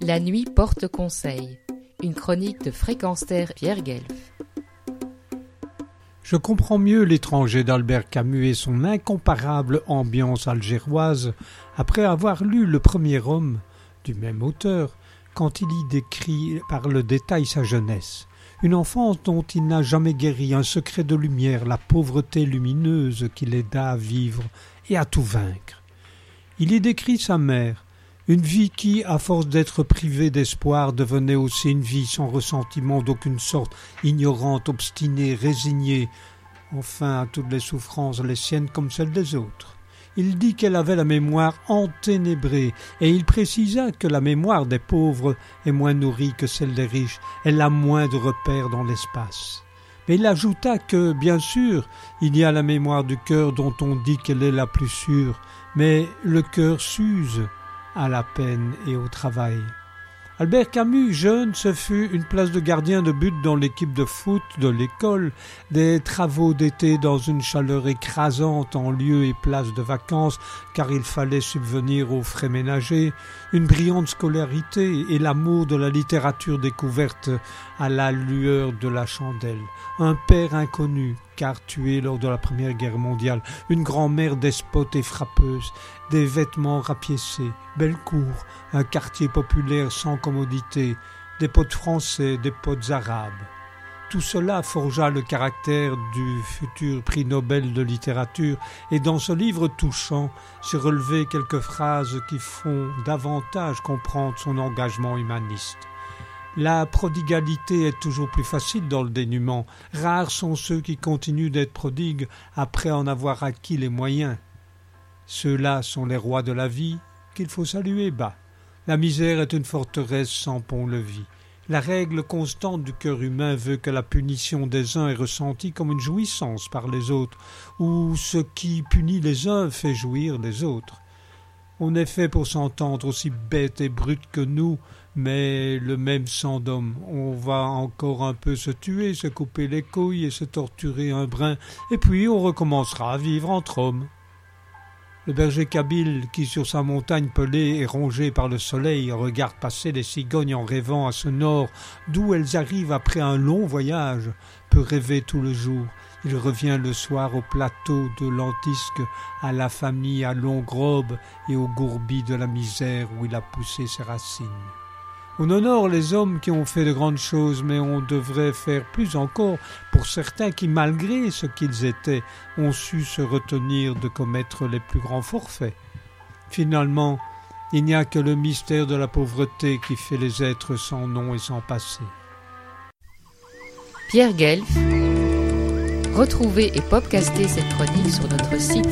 La nuit porte conseil. Une chronique de Fréquence Pierre Guelf. Je comprends mieux l'étranger d'Albert Camus et son incomparable ambiance algéroise après avoir lu Le premier homme du même auteur quand il y décrit par le détail sa jeunesse. Une enfance dont il n'a jamais guéri un secret de lumière, la pauvreté lumineuse qui l'aida à vivre et à tout vaincre. Il y décrit sa mère, une vie qui, à force d'être privée d'espoir, devenait aussi une vie sans ressentiment d'aucune sorte, ignorante, obstinée, résignée, enfin à toutes les souffrances, les siennes comme celles des autres. Il dit qu'elle avait la mémoire enténébrée, et il précisa que la mémoire des pauvres est moins nourrie que celle des riches, elle a moins de repères dans l'espace. Mais il ajouta que, bien sûr, il y a la mémoire du cœur dont on dit qu'elle est la plus sûre, mais le cœur s'use, à la peine et au travail. Albert Camus, jeune, ce fut une place de gardien de but dans l'équipe de foot de l'école, des travaux d'été dans une chaleur écrasante en lieu et place de vacances, car il fallait subvenir aux frais ménagers, une brillante scolarité et l'amour de la littérature découverte à la lueur de la chandelle, un père inconnu, car tué lors de la Première Guerre mondiale, une grand-mère despote et frappeuse, des vêtements rapiécés, belle cour, un quartier populaire sans commodité, des potes français, des potes arabes. Tout cela forgea le caractère du futur prix Nobel de littérature, et dans ce livre touchant se relevaient quelques phrases qui font davantage comprendre son engagement humaniste. La prodigalité est toujours plus facile dans le dénuement. Rares sont ceux qui continuent d'être prodigues après en avoir acquis les moyens. Ceux-là sont les rois de la vie qu'il faut saluer bas. La misère est une forteresse sans pont-levis. La règle constante du cœur humain veut que la punition des uns est ressentie comme une jouissance par les autres, ou ce qui punit les uns fait jouir les autres. On est fait pour s'entendre aussi bête et brute que nous, mais le même sang d'homme. On va encore un peu se tuer, se couper les couilles et se torturer un brin, et puis on recommencera à vivre entre hommes. Le berger kabyle, qui sur sa montagne pelée et rongée par le soleil regarde passer les cigognes en rêvant à ce nord d'où elles arrivent après un long voyage, peut rêver tout le jour. Il revient le soir au plateau de l'Antisque, à la famille à longue robe et au gourbi de la misère où il a poussé ses racines. On honore les hommes qui ont fait de grandes choses, mais on devrait faire plus encore pour certains qui, malgré ce qu'ils étaient, ont su se retenir de commettre les plus grands forfaits. Finalement, il n'y a que le mystère de la pauvreté qui fait les êtres sans nom et sans passé. Pierre Guelf. Retrouvez et podcastez cette chronique sur notre site